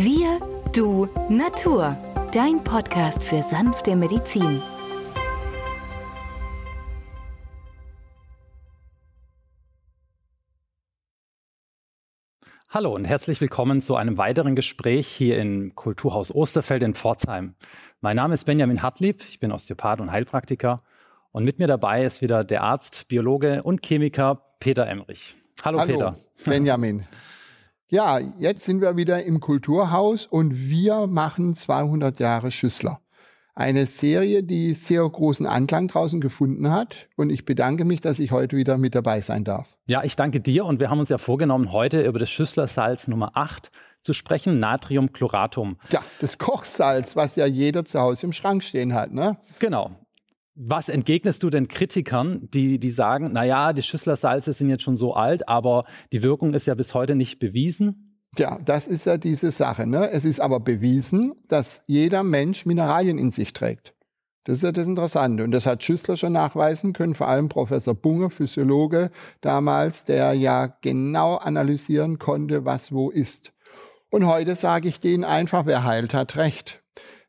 Wir, du, Natur. Dein Podcast für sanfte Medizin. Hallo und herzlich willkommen zu einem weiteren Gespräch hier im Kulturhaus Osterfeld in Pforzheim. Mein Name ist Benjamin Hartlieb, ich bin Osteopath und Heilpraktiker und mit mir dabei ist wieder der Arzt, Biologe und Chemiker Peter Emrich. Hallo, Hallo Peter. Benjamin. Ja, jetzt sind wir wieder im Kulturhaus und wir machen 200 Jahre Schüssler. Eine Serie, die sehr großen Anklang draußen gefunden hat. Und ich bedanke mich, dass ich heute wieder mit dabei sein darf. Ja, ich danke dir. Und wir haben uns ja vorgenommen, heute über das Schüsslersalz Nummer 8 zu sprechen, Natriumchloratum. Ja, das Kochsalz, was ja jeder zu Hause im Schrank stehen hat, ne? Genau. Was entgegnest du den Kritikern, die, die sagen, naja, die Schüsslersalze sind jetzt schon so alt, aber die Wirkung ist ja bis heute nicht bewiesen? Ja, das ist ja diese Sache. Ne? Es ist aber bewiesen, dass jeder Mensch Mineralien in sich trägt. Das ist ja das Interessante. Und das hat Schüssler schon nachweisen können, vor allem Professor Bunge, Physiologe damals, der ja genau analysieren konnte, was wo ist. Und heute sage ich denen einfach, wer heilt, hat recht.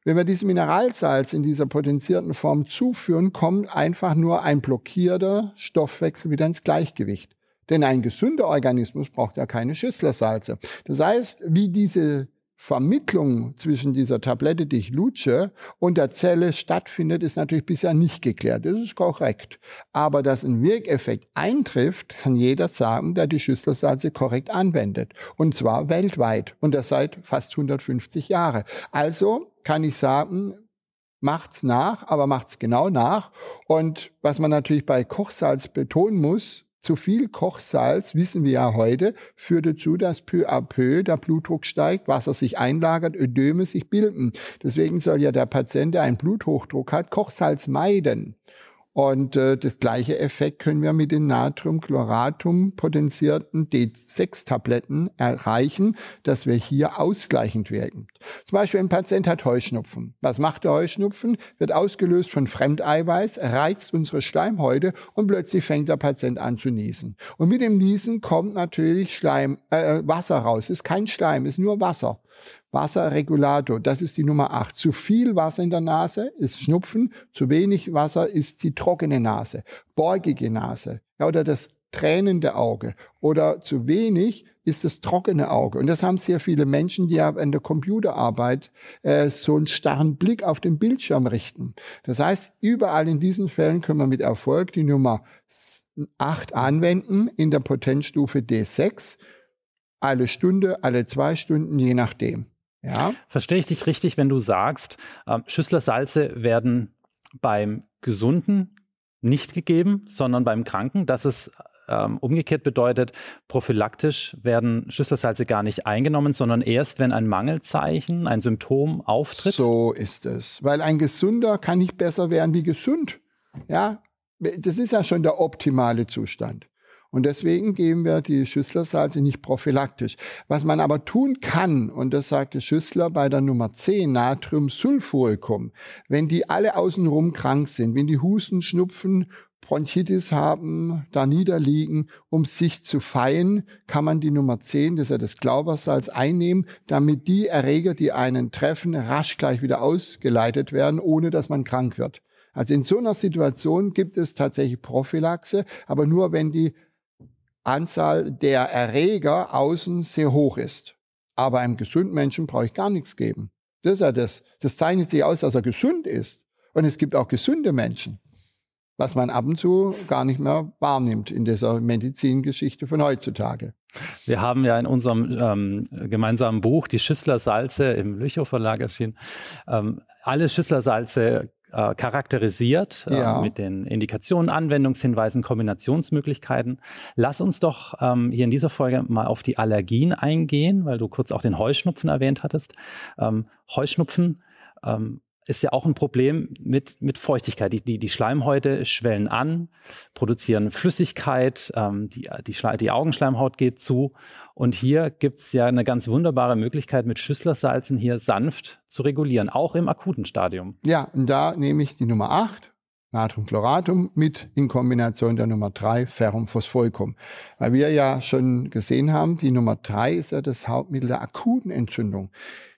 Wenn wir dieses Mineralsalz in dieser potenzierten Form zuführen, kommt einfach nur ein blockierter Stoffwechsel wieder ins Gleichgewicht. Denn ein gesunder Organismus braucht ja keine Schüsslersalze. Das heißt, wie diese Vermittlung zwischen dieser Tablette, die ich lutsche, und der Zelle stattfindet, ist natürlich bisher nicht geklärt. Das ist korrekt. Aber dass ein Wirkeffekt eintrifft, kann jeder sagen, der die Schüsslersalze korrekt anwendet. Und zwar weltweit. Und das seit fast 150 Jahren. Also kann ich sagen, macht's nach, aber macht's genau nach. Und was man natürlich bei Kochsalz betonen muss, zu viel Kochsalz, wissen wir ja heute, führt dazu, dass peu à peu der Blutdruck steigt, Wasser sich einlagert, Ödeme sich bilden. Deswegen soll ja der Patient, der einen Bluthochdruck hat, Kochsalz meiden. Und äh, das gleiche Effekt können wir mit den Natriumchloratum potenzierten D6-Tabletten erreichen, dass wir hier ausgleichend wirken. Zum Beispiel ein Patient hat Heuschnupfen. Was macht der Heuschnupfen? Wird ausgelöst von Fremdeiweiß, reizt unsere Schleimhäute und plötzlich fängt der Patient an zu niesen. Und mit dem Niesen kommt natürlich Schleim, äh, Wasser raus. Ist kein Schleim, ist nur Wasser. Wasserregulator, das ist die Nummer 8. Zu viel Wasser in der Nase ist Schnupfen, zu wenig Wasser ist die trockene Nase, beugige Nase ja, oder das tränende Auge oder zu wenig ist das trockene Auge. Und das haben sehr viele Menschen, die ja in der Computerarbeit äh, so einen starren Blick auf den Bildschirm richten. Das heißt, überall in diesen Fällen können wir mit Erfolg die Nummer 8 anwenden in der Potenzstufe D6 alle Stunde, alle zwei Stunden, je nachdem. Ja. Verstehe ich dich richtig, wenn du sagst, äh, Schüsslersalze werden beim Gesunden nicht gegeben, sondern beim Kranken, dass es ähm, umgekehrt bedeutet, prophylaktisch werden Schüsslersalze gar nicht eingenommen, sondern erst, wenn ein Mangelzeichen, ein Symptom auftritt? So ist es. Weil ein Gesunder kann nicht besser werden wie gesund. Ja, das ist ja schon der optimale Zustand. Und deswegen geben wir die Schüsslersalze nicht prophylaktisch. Was man aber tun kann, und das sagte Schüssler bei der Nummer 10, Natriumsulfuricum, wenn die alle außenrum krank sind, wenn die Husten, Schnupfen, Bronchitis haben, da niederliegen, um sich zu feiern, kann man die Nummer 10, das ist ja das Glaubersalz, einnehmen, damit die Erreger, die einen treffen, rasch gleich wieder ausgeleitet werden, ohne dass man krank wird. Also in so einer Situation gibt es tatsächlich Prophylaxe, aber nur wenn die Anzahl der Erreger außen sehr hoch ist. Aber einem gesunden Menschen brauche ich gar nichts geben. Das ist ja das. Das zeichnet sich aus, dass er gesund ist. Und es gibt auch gesunde Menschen, was man ab und zu gar nicht mehr wahrnimmt in dieser Medizingeschichte von heutzutage. Wir haben ja in unserem ähm, gemeinsamen Buch die Schüssler-Salze im Lüchow Verlag erschienen, ähm, alle Schüssler-Salze äh, charakterisiert äh, ja. mit den Indikationen, Anwendungshinweisen, Kombinationsmöglichkeiten. Lass uns doch ähm, hier in dieser Folge mal auf die Allergien eingehen, weil du kurz auch den Heuschnupfen erwähnt hattest. Ähm, Heuschnupfen ähm, ist ja auch ein Problem mit, mit Feuchtigkeit. Die, die, die Schleimhäute schwellen an, produzieren Flüssigkeit, ähm, die, die, die Augenschleimhaut geht zu. Und hier gibt's ja eine ganz wunderbare Möglichkeit, mit Schüsslersalzen hier sanft zu regulieren, auch im akuten Stadium. Ja, und da nehme ich die Nummer 8 Natriumchloratum mit in Kombination der Nummer 3 Ferrum Phosphoicum. Weil wir ja schon gesehen haben, die Nummer 3 ist ja das Hauptmittel der akuten Entzündung.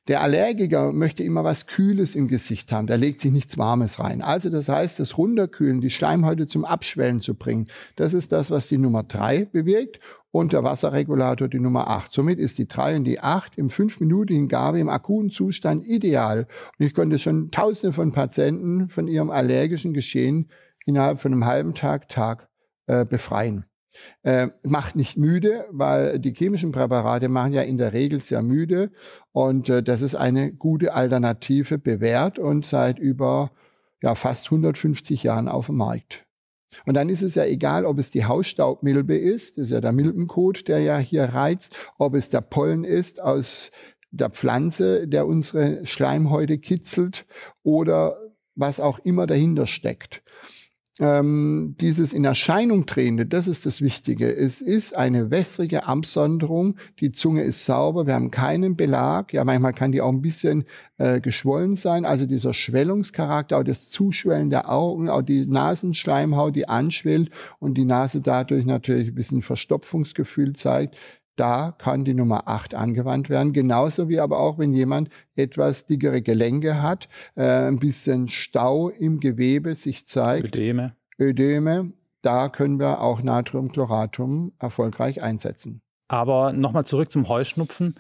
Der Allergiker möchte immer was Kühles im Gesicht haben. Der legt sich nichts Warmes rein. Also das heißt, das Runterkühlen, die Schleimhäute zum Abschwellen zu bringen, das ist das, was die Nummer 3 bewirkt und der Wasserregulator die Nummer 8. Somit ist die 3 und die 8 im 5-minütigen Gabe im akuten Zustand ideal. Und ich konnte schon tausende von Patienten von ihrem allergischen Geschehen innerhalb von einem halben Tag, Tag äh, befreien. Äh, macht nicht müde, weil die chemischen Präparate machen ja in der Regel sehr müde. Und äh, das ist eine gute Alternative, bewährt und seit über ja, fast 150 Jahren auf dem Markt. Und dann ist es ja egal, ob es die Hausstaubmilbe ist, das ist ja der Milbenkot, der ja hier reizt, ob es der Pollen ist aus der Pflanze, der unsere Schleimhäute kitzelt oder was auch immer dahinter steckt ähm, dieses in Erscheinung drehende, das ist das Wichtige. Es ist eine wässrige Absonderung. Die Zunge ist sauber. Wir haben keinen Belag. Ja, manchmal kann die auch ein bisschen äh, geschwollen sein. Also dieser Schwellungscharakter, auch das Zuschwellen der Augen, auch die Nasenschleimhaut, die anschwillt und die Nase dadurch natürlich ein bisschen Verstopfungsgefühl zeigt. Da kann die Nummer 8 angewandt werden. Genauso wie aber auch, wenn jemand etwas dickere Gelenke hat, äh, ein bisschen Stau im Gewebe sich zeigt. Ödeme. Ödeme. Da können wir auch Natriumchloratum erfolgreich einsetzen. Aber nochmal zurück zum Heuschnupfen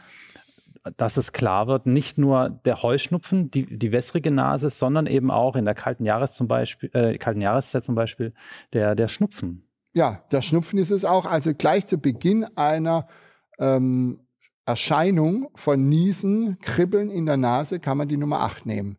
dass es klar wird, nicht nur der Heuschnupfen, die, die wässrige Nase, sondern eben auch in der kalten, Jahres zum Beispiel, äh, kalten Jahreszeit zum Beispiel der, der Schnupfen. Ja, der Schnupfen ist es auch. Also gleich zu Beginn einer ähm, Erscheinung von Niesen, Kribbeln in der Nase kann man die Nummer 8 nehmen.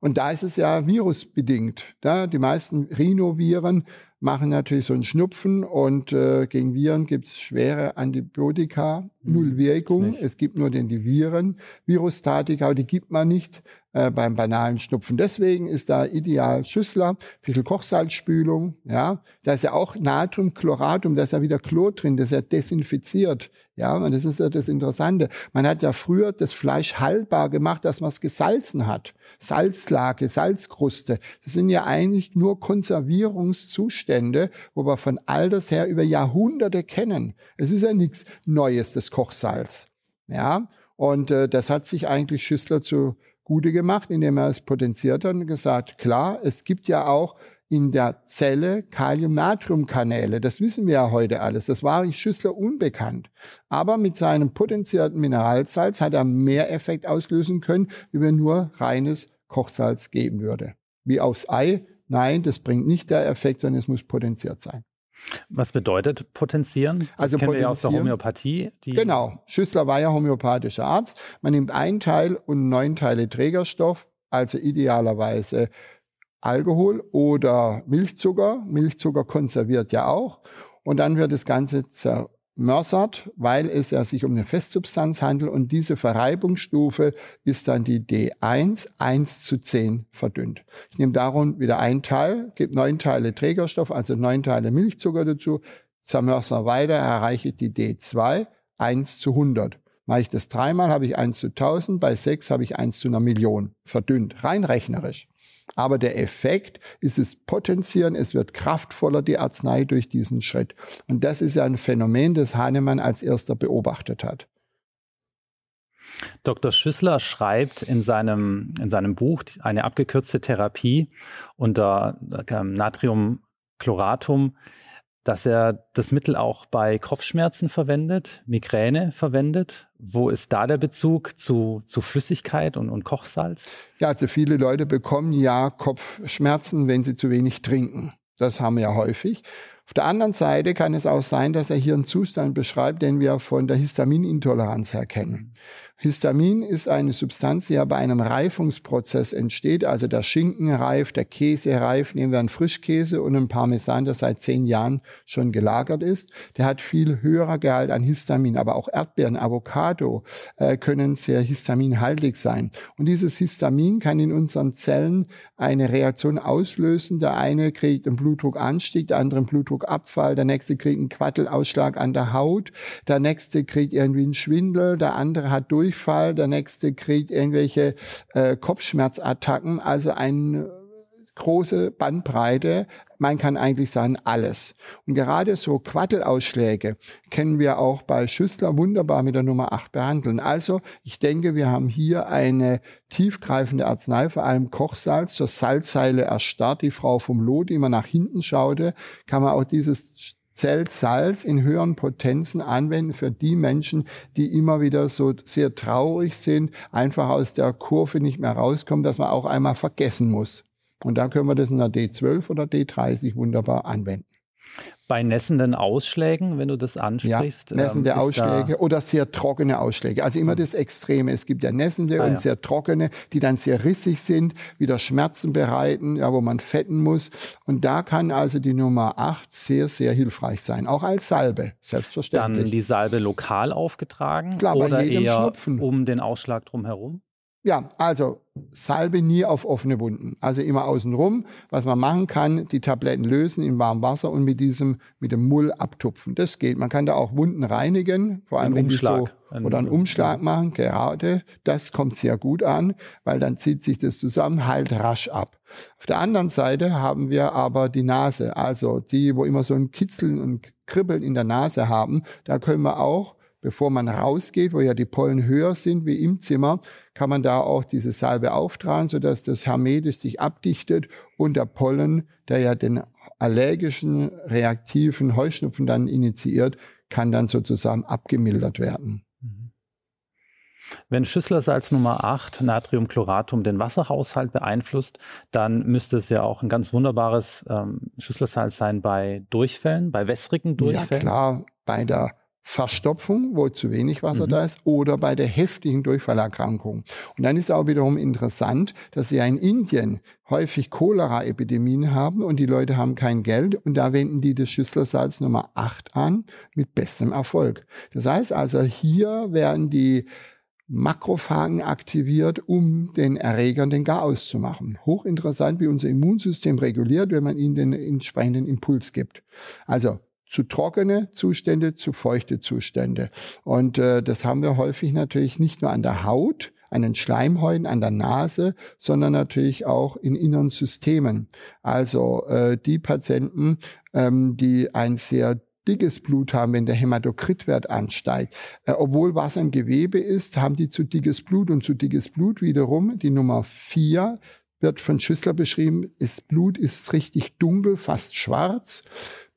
Und da ist es ja virusbedingt. Da die meisten Rhinoviren machen natürlich so einen Schnupfen und äh, gegen Viren gibt es schwere Antibiotika, hm, null Wirkung. Es gibt nur den die Viren, Virustatika, die gibt man nicht äh, beim banalen Schnupfen. Deswegen ist da ideal Schüssler, bisschen Kochsalzspülung, ja. Da ist ja auch Natriumchloratum, da ist ja wieder Chlor drin, das ist ja desinfiziert. Ja, und das ist ja das Interessante. Man hat ja früher das Fleisch haltbar gemacht, dass man es gesalzen hat. Salzlake, Salzkruste. Das sind ja eigentlich nur Konservierungszustände, wo wir von alters her über Jahrhunderte kennen. Es ist ja nichts Neues, das Kochsalz. Ja, und äh, das hat sich eigentlich Schüssler zu Gute gemacht, indem er es potenziert hat und gesagt, klar, es gibt ja auch in der Zelle Kalium-Natrium-Kanäle. Das wissen wir ja heute alles. Das war Schüssler unbekannt. Aber mit seinem potenzierten Mineralsalz hat er mehr Effekt auslösen können, wie wenn nur reines Kochsalz geben würde. Wie aufs Ei. Nein, das bringt nicht der Effekt, sondern es muss potenziert sein. Was bedeutet potenzieren? Das also kennen wir ja aus der Homöopathie. genau. Schüssler war ja homöopathischer Arzt. Man nimmt einen Teil und neun Teile Trägerstoff, also idealerweise Alkohol oder Milchzucker. Milchzucker konserviert ja auch. Und dann wird das Ganze zer mörsert, weil es ja sich um eine Festsubstanz handelt und diese Verreibungsstufe ist dann die D1, 1 zu 10 verdünnt. Ich nehme darum wieder ein Teil, gebe neun Teile Trägerstoff, also neun Teile Milchzucker dazu, zermörser weiter, erreiche ich die D2, 1 zu 100. Mache ich das dreimal, habe ich 1 zu 1000, bei sechs habe ich 1 zu einer Million verdünnt, rein rechnerisch. Aber der Effekt ist es Potenzieren, es wird kraftvoller, die Arznei durch diesen Schritt. Und das ist ja ein Phänomen, das Hahnemann als erster beobachtet hat. Dr. Schüssler schreibt in seinem, in seinem Buch eine abgekürzte Therapie unter ähm, Natriumchloratum dass er das Mittel auch bei Kopfschmerzen verwendet, Migräne verwendet. Wo ist da der Bezug zu, zu Flüssigkeit und, und Kochsalz? Ja, also viele Leute bekommen ja Kopfschmerzen, wenn sie zu wenig trinken. Das haben wir ja häufig. Auf der anderen Seite kann es auch sein, dass er hier einen Zustand beschreibt, den wir von der Histaminintoleranz her kennen. Histamin ist eine Substanz, die ja bei einem Reifungsprozess entsteht. Also der Schinken reift, der Käse reift. Nehmen wir einen Frischkäse und einen Parmesan, der seit zehn Jahren schon gelagert ist. Der hat viel höherer Gehalt an Histamin. Aber auch Erdbeeren, Avocado äh, können sehr histaminhaltig sein. Und dieses Histamin kann in unseren Zellen eine Reaktion auslösen. Der eine kriegt einen Blutdruckanstieg, der andere einen Blutdruckabfall, der nächste kriegt einen Quattelausschlag an der Haut, der nächste kriegt irgendwie einen Schwindel, der andere hat durch Durchfall, der nächste kriegt irgendwelche äh, Kopfschmerzattacken, also ein große Bandbreite. Man kann eigentlich sagen, alles. Und gerade so Quattelausschläge können wir auch bei Schüssler wunderbar mit der Nummer 8 behandeln. Also ich denke, wir haben hier eine tiefgreifende Arznei, vor allem Kochsalz, zur Salzseile erstarrt. Die Frau vom Lot, die immer nach hinten schaute, kann man auch dieses Zellsalz in höheren Potenzen anwenden für die Menschen, die immer wieder so sehr traurig sind, einfach aus der Kurve nicht mehr rauskommen, dass man auch einmal vergessen muss. Und da können wir das in der D12 oder D30 wunderbar anwenden. Bei nässenden Ausschlägen, wenn du das ansprichst. Ja, nässende ähm, Ausschläge oder sehr trockene Ausschläge. Also immer das Extreme. Es gibt ja nässende ah, und ja. sehr trockene, die dann sehr rissig sind, wieder Schmerzen bereiten, ja, wo man fetten muss. Und da kann also die Nummer 8 sehr, sehr hilfreich sein. Auch als Salbe, selbstverständlich. Dann die Salbe lokal aufgetragen Klar, oder eher Schnupfen. um den Ausschlag drumherum? Ja, also Salbe nie auf offene Wunden. Also immer außenrum. Was man machen kann, die Tabletten lösen in warmem Wasser und mit diesem, mit dem Mull abtupfen. Das geht. Man kann da auch Wunden reinigen, vor allem wenn Umschlag. die so, oder einen Umschlag machen, gerade. Das kommt sehr gut an, weil dann zieht sich das zusammen, heilt rasch ab. Auf der anderen Seite haben wir aber die Nase. Also die, wo immer so ein Kitzeln und Kribbeln in der Nase haben. Da können wir auch bevor man rausgeht, wo ja die Pollen höher sind wie im Zimmer, kann man da auch diese Salbe auftragen, sodass das hermetisch sich abdichtet und der Pollen, der ja den allergischen, reaktiven Heuschnupfen dann initiiert, kann dann sozusagen abgemildert werden. Mhm. Wenn Schüsslersalz Nummer 8, Natriumchloratum, den Wasserhaushalt beeinflusst, dann müsste es ja auch ein ganz wunderbares ähm, Schüsslersalz sein bei Durchfällen, bei wässrigen Durchfällen. Ja klar, bei der Verstopfung, wo zu wenig Wasser mhm. da ist, oder bei der heftigen Durchfallerkrankung. Und dann ist auch wiederum interessant, dass sie ja in Indien häufig Cholera-Epidemien haben und die Leute haben kein Geld und da wenden die das Schüsslersalz Nummer 8 an mit bestem Erfolg. Das heißt also, hier werden die Makrophagen aktiviert, um den Erregern den Garaus zu machen. Hochinteressant, wie unser Immunsystem reguliert, wenn man ihnen den entsprechenden Impuls gibt. Also zu trockene Zustände, zu feuchte Zustände. Und äh, das haben wir häufig natürlich nicht nur an der Haut, an den Schleimhäuten, an der Nase, sondern natürlich auch in inneren Systemen. Also äh, die Patienten, ähm, die ein sehr dickes Blut haben, wenn der Hämatokritwert ansteigt. Äh, obwohl Wasser im Gewebe ist, haben die zu dickes Blut und zu dickes Blut wiederum die Nummer vier wird von Schüssler beschrieben, ist Blut ist richtig dunkel, fast schwarz.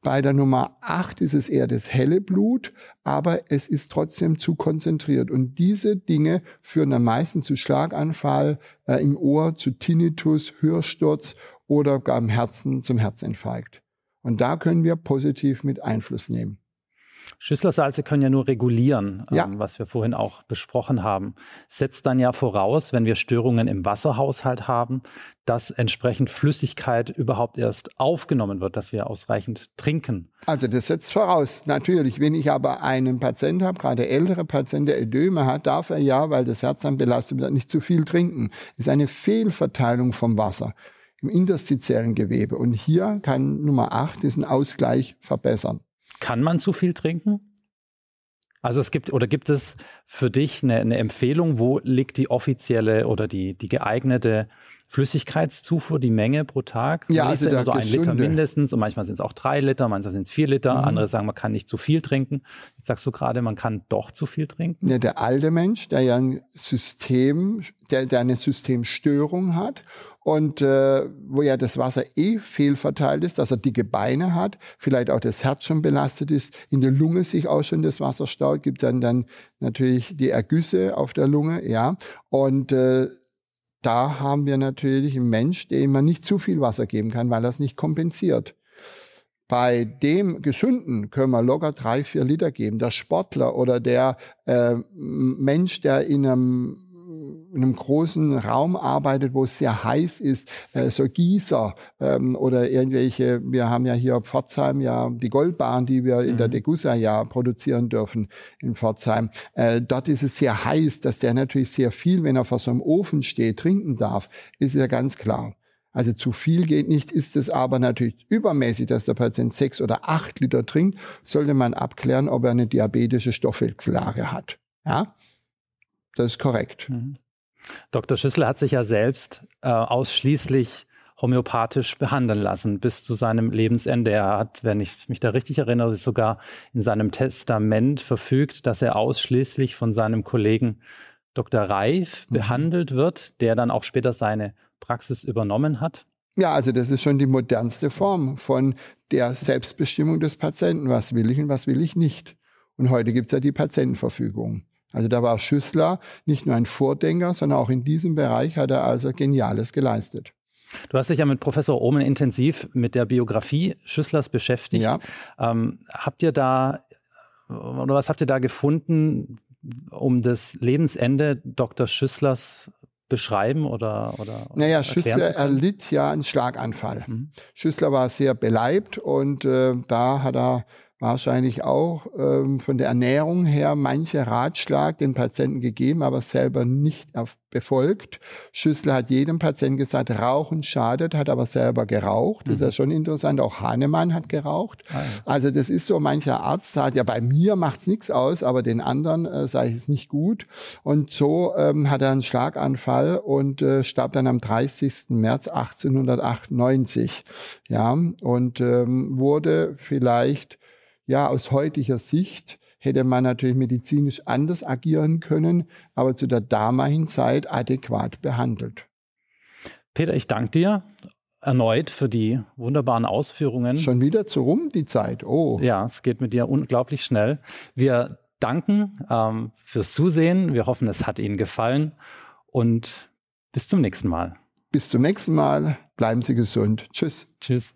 Bei der Nummer 8 ist es eher das helle Blut, aber es ist trotzdem zu konzentriert. Und diese Dinge führen dann meistens zu Schlaganfall äh, im Ohr, zu Tinnitus, Hörsturz oder gar im Herzen zum Herzinfarkt. Und da können wir positiv mit Einfluss nehmen. Schüsslersalze können ja nur regulieren, ja. Ähm, was wir vorhin auch besprochen haben. Setzt dann ja voraus, wenn wir Störungen im Wasserhaushalt haben, dass entsprechend Flüssigkeit überhaupt erst aufgenommen wird, dass wir ausreichend trinken. Also das setzt voraus. Natürlich, wenn ich aber einen Patient habe, gerade ältere Patient, der Ödeme hat, darf er ja, weil das Herz dann belastet wird, nicht zu viel trinken. Das ist eine Fehlverteilung vom Wasser im interstitiellen Gewebe. Und hier kann Nummer 8 diesen Ausgleich verbessern. Kann man zu viel trinken? Also es gibt oder gibt es für dich eine, eine, Empfehlung, wo liegt die offizielle oder die, die geeignete Flüssigkeitszufuhr, die Menge pro Tag? Ja, also immer so ein Liter mindestens und manchmal sind es auch drei Liter, manchmal sind es vier Liter. Mhm. Andere sagen, man kann nicht zu viel trinken. Jetzt sagst du gerade, man kann doch zu viel trinken. Ja, der alte Mensch, der ja ein System, der, der eine Systemstörung hat und äh, wo ja das Wasser eh fehlverteilt ist, dass er dicke Beine hat, vielleicht auch das Herz schon belastet ist, in der Lunge sich auch schon das Wasser staut, gibt dann dann natürlich die Ergüsse auf der Lunge, ja. Und äh, da haben wir natürlich einen Mensch, dem man nicht zu viel Wasser geben kann, weil er es nicht kompensiert. Bei dem Gesunden können wir locker drei, vier Liter geben. Der Sportler oder der äh, Mensch, der in einem in einem großen Raum arbeitet, wo es sehr heiß ist, äh, so Gießer ähm, oder irgendwelche, wir haben ja hier Pforzheim ja die Goldbahn, die wir in der mhm. Degussa ja produzieren dürfen in Pforzheim. Äh, dort ist es sehr heiß, dass der natürlich sehr viel, wenn er vor so einem Ofen steht, trinken darf, ist ja ganz klar. Also zu viel geht nicht, ist es aber natürlich übermäßig, dass der Patient sechs oder acht Liter trinkt, sollte man abklären, ob er eine diabetische Stoffwechsellage hat. Ja, das ist korrekt. Mhm. Dr. Schüssel hat sich ja selbst äh, ausschließlich homöopathisch behandeln lassen bis zu seinem Lebensende. Er hat, wenn ich mich da richtig erinnere, sich sogar in seinem Testament verfügt, dass er ausschließlich von seinem Kollegen Dr. Reif mhm. behandelt wird, der dann auch später seine Praxis übernommen hat. Ja, also das ist schon die modernste Form von der Selbstbestimmung des Patienten. Was will ich und was will ich nicht? Und heute gibt es ja die Patientenverfügung. Also da war Schüssler nicht nur ein Vordenker, sondern auch in diesem Bereich hat er also Geniales geleistet. Du hast dich ja mit Professor Ohmen intensiv mit der Biografie Schüsslers beschäftigt. Ja. Ähm, habt ihr da oder was habt ihr da gefunden, um das Lebensende Dr. Schüsslers beschreiben oder, oder Naja, Schüssler erlitt ja einen Schlaganfall. Mhm. Schüssler war sehr beleibt und äh, da hat er wahrscheinlich auch ähm, von der Ernährung her manche Ratschlag den Patienten gegeben, aber selber nicht befolgt. Schüssler hat jedem Patienten gesagt, Rauchen schadet, hat aber selber geraucht. Das ist ja mhm. schon interessant. Auch Hahnemann hat geraucht. Ah, ja. Also das ist so, mancher Arzt sagt, ja, bei mir macht's nichts aus, aber den anderen äh, sage ich es nicht gut. Und so ähm, hat er einen Schlaganfall und äh, starb dann am 30. März 1898. Ja, und ähm, wurde vielleicht ja, aus heutiger Sicht hätte man natürlich medizinisch anders agieren können, aber zu der damaligen Zeit adäquat behandelt. Peter, ich danke dir erneut für die wunderbaren Ausführungen. Schon wieder zu rum die Zeit. Oh. Ja, es geht mit dir unglaublich schnell. Wir danken ähm, fürs Zusehen. Wir hoffen, es hat Ihnen gefallen und bis zum nächsten Mal. Bis zum nächsten Mal. Bleiben Sie gesund. Tschüss. Tschüss.